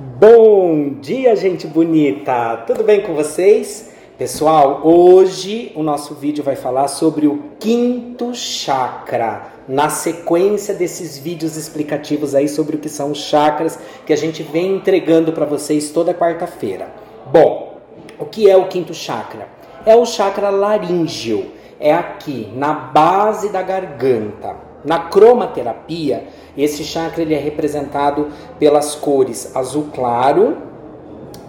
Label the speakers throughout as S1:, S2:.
S1: Bom dia, gente bonita! Tudo bem com vocês? Pessoal, hoje o nosso vídeo vai falar sobre o quinto chakra. Na sequência desses vídeos explicativos aí sobre o que são os chakras que a gente vem entregando para vocês toda quarta-feira. Bom, o que é o quinto chakra? É o chakra laríngeo. É aqui, na base da garganta. Na cromaterapia, esse chakra ele é representado pelas cores azul claro,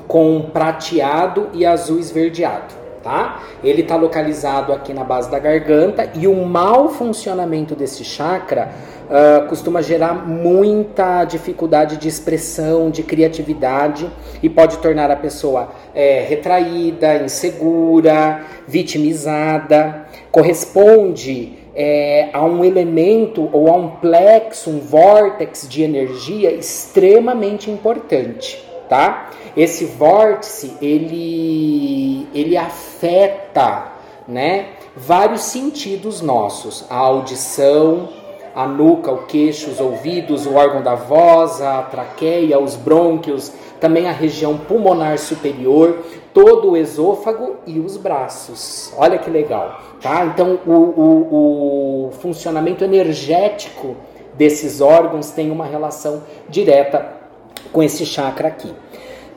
S1: com prateado e azul esverdeado, tá? Ele está localizado aqui na base da garganta e o mau funcionamento desse chakra uh, costuma gerar muita dificuldade de expressão, de criatividade e pode tornar a pessoa é, retraída, insegura, vitimizada. Corresponde é, a um elemento ou a um plexo, um vórtex de energia extremamente importante, tá? Esse vórtice ele ele afeta, né, vários sentidos nossos, a audição, a nuca, o queixo, os ouvidos, o órgão da voz, a traqueia, os brônquios, também a região pulmonar superior, todo o esôfago e os braços. Olha que legal, tá? Então o, o, o funcionamento energético desses órgãos tem uma relação direta com esse chakra aqui.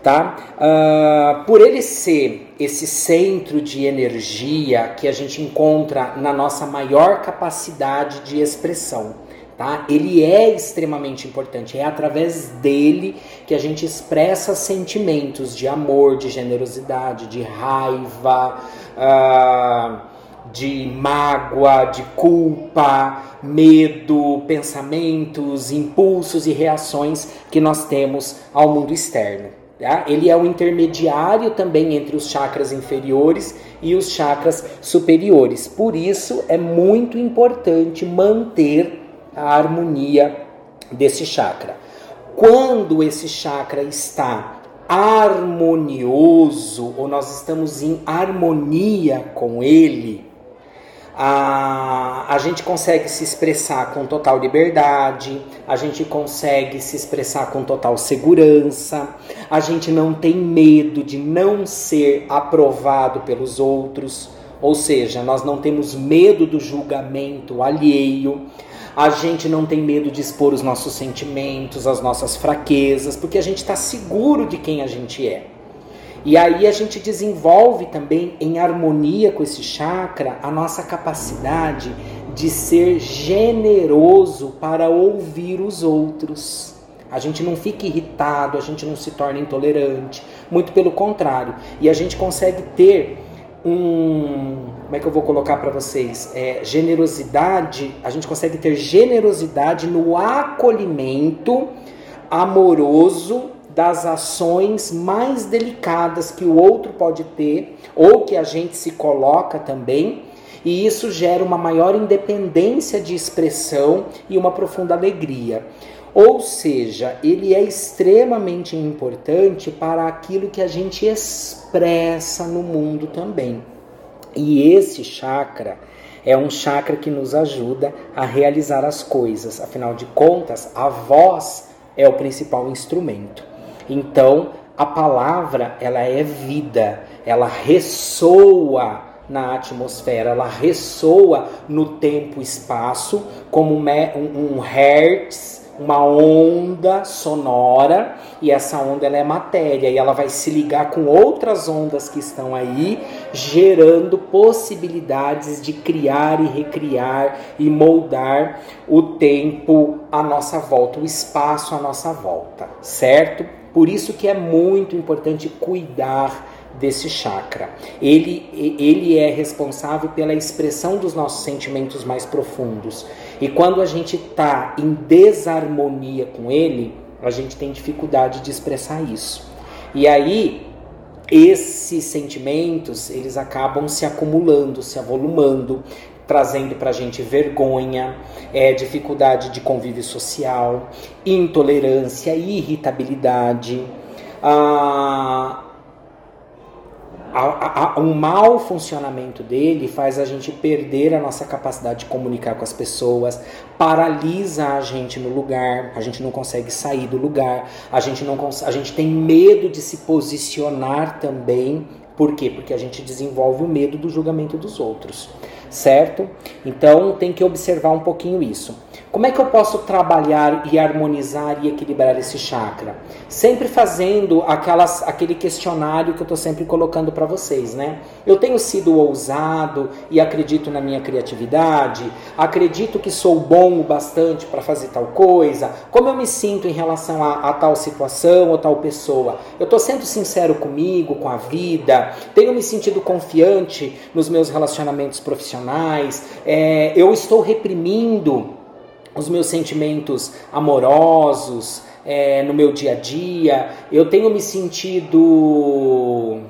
S1: Tá? Uh, por ele ser esse centro de energia que a gente encontra na nossa maior capacidade de expressão, tá? Ele é extremamente importante. É através dele que a gente expressa sentimentos de amor, de generosidade, de raiva, uh, de mágoa, de culpa, medo, pensamentos, impulsos e reações que nós temos ao mundo externo. Tá? Ele é o intermediário também entre os chakras inferiores e os chakras superiores. Por isso é muito importante manter a harmonia desse chakra. Quando esse chakra está harmonioso, ou nós estamos em harmonia com ele, a, a gente consegue se expressar com total liberdade, a gente consegue se expressar com total segurança, a gente não tem medo de não ser aprovado pelos outros, ou seja, nós não temos medo do julgamento alheio, a gente não tem medo de expor os nossos sentimentos, as nossas fraquezas, porque a gente está seguro de quem a gente é. E aí a gente desenvolve também em harmonia com esse chakra a nossa capacidade de ser generoso para ouvir os outros. A gente não fica irritado, a gente não se torna intolerante, muito pelo contrário. E a gente consegue ter um. Como é que eu vou colocar para vocês? É, generosidade, a gente consegue ter generosidade no acolhimento amoroso das ações mais delicadas que o outro pode ter ou que a gente se coloca também, e isso gera uma maior independência de expressão e uma profunda alegria. Ou seja, ele é extremamente importante para aquilo que a gente expressa no mundo também. E esse chakra é um chakra que nos ajuda a realizar as coisas. Afinal de contas, a voz é o principal instrumento. Então, a palavra, ela é vida, ela ressoa na atmosfera, ela ressoa no tempo e espaço como um, um hertz, uma onda sonora, e essa onda ela é matéria. E ela vai se ligar com outras ondas que estão aí, gerando possibilidades de criar e recriar e moldar o tempo à nossa volta, o espaço à nossa volta, certo? Por isso que é muito importante cuidar desse chakra. Ele, ele é responsável pela expressão dos nossos sentimentos mais profundos. E quando a gente está em desarmonia com ele, a gente tem dificuldade de expressar isso. E aí, esses sentimentos, eles acabam se acumulando, se avolumando, trazendo para a gente vergonha, é, dificuldade de convívio social, intolerância, irritabilidade, ah, a, a, um mau funcionamento dele faz a gente perder a nossa capacidade de comunicar com as pessoas, paralisa a gente no lugar, a gente não consegue sair do lugar, a gente não a gente tem medo de se posicionar também. Por quê? Porque a gente desenvolve o medo do julgamento dos outros, certo? Então tem que observar um pouquinho isso. Como é que eu posso trabalhar e harmonizar e equilibrar esse chakra? Sempre fazendo aquelas, aquele questionário que eu estou sempre colocando para vocês, né? Eu tenho sido ousado e acredito na minha criatividade? Acredito que sou bom o bastante para fazer tal coisa? Como eu me sinto em relação a, a tal situação ou tal pessoa? Eu estou sendo sincero comigo, com a vida? Tenho me sentido confiante nos meus relacionamentos profissionais? É, eu estou reprimindo os meus sentimentos amorosos é, no meu dia a dia. Eu tenho me sentido.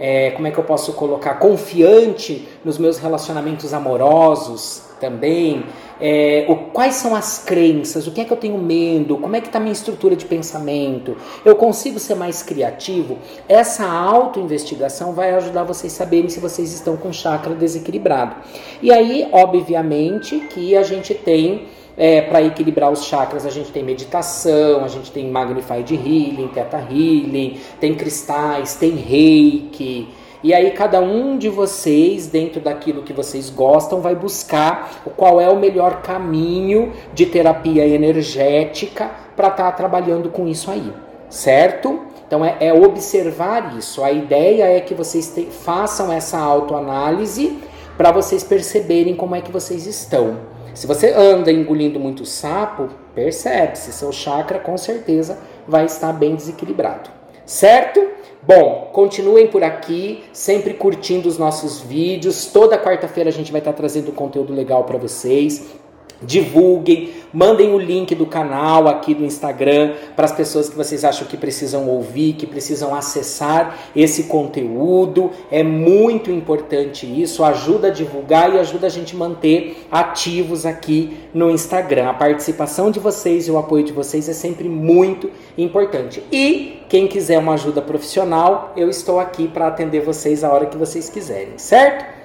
S1: É, como é que eu posso colocar? Confiante nos meus relacionamentos amorosos também. É, o, quais são as crenças? O que é que eu tenho medo? Como é que está minha estrutura de pensamento? Eu consigo ser mais criativo? Essa autoinvestigação vai ajudar vocês a saberem se vocês estão com chakra desequilibrado. E aí, obviamente, que a gente tem é, para equilibrar os chakras, a gente tem meditação, a gente tem Magnified Healing, Theta Healing, tem cristais, tem reiki. E aí cada um de vocês, dentro daquilo que vocês gostam, vai buscar qual é o melhor caminho de terapia energética para estar tá trabalhando com isso aí, certo? Então é, é, observar isso. A ideia é que vocês te, façam essa autoanálise para vocês perceberem como é que vocês estão. Se você anda engolindo muito sapo, percebe-se, seu chakra com certeza vai estar bem desequilibrado. Certo? Bom, continuem por aqui, sempre curtindo os nossos vídeos. Toda quarta-feira a gente vai estar trazendo conteúdo legal para vocês divulguem, mandem o link do canal aqui do Instagram para as pessoas que vocês acham que precisam ouvir, que precisam acessar esse conteúdo. É muito importante isso, ajuda a divulgar e ajuda a gente manter ativos aqui no Instagram. A participação de vocês e o apoio de vocês é sempre muito importante. E quem quiser uma ajuda profissional, eu estou aqui para atender vocês a hora que vocês quiserem, certo?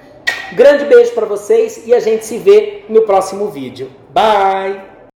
S1: Grande beijo para vocês e a gente se vê no próximo vídeo. Bye!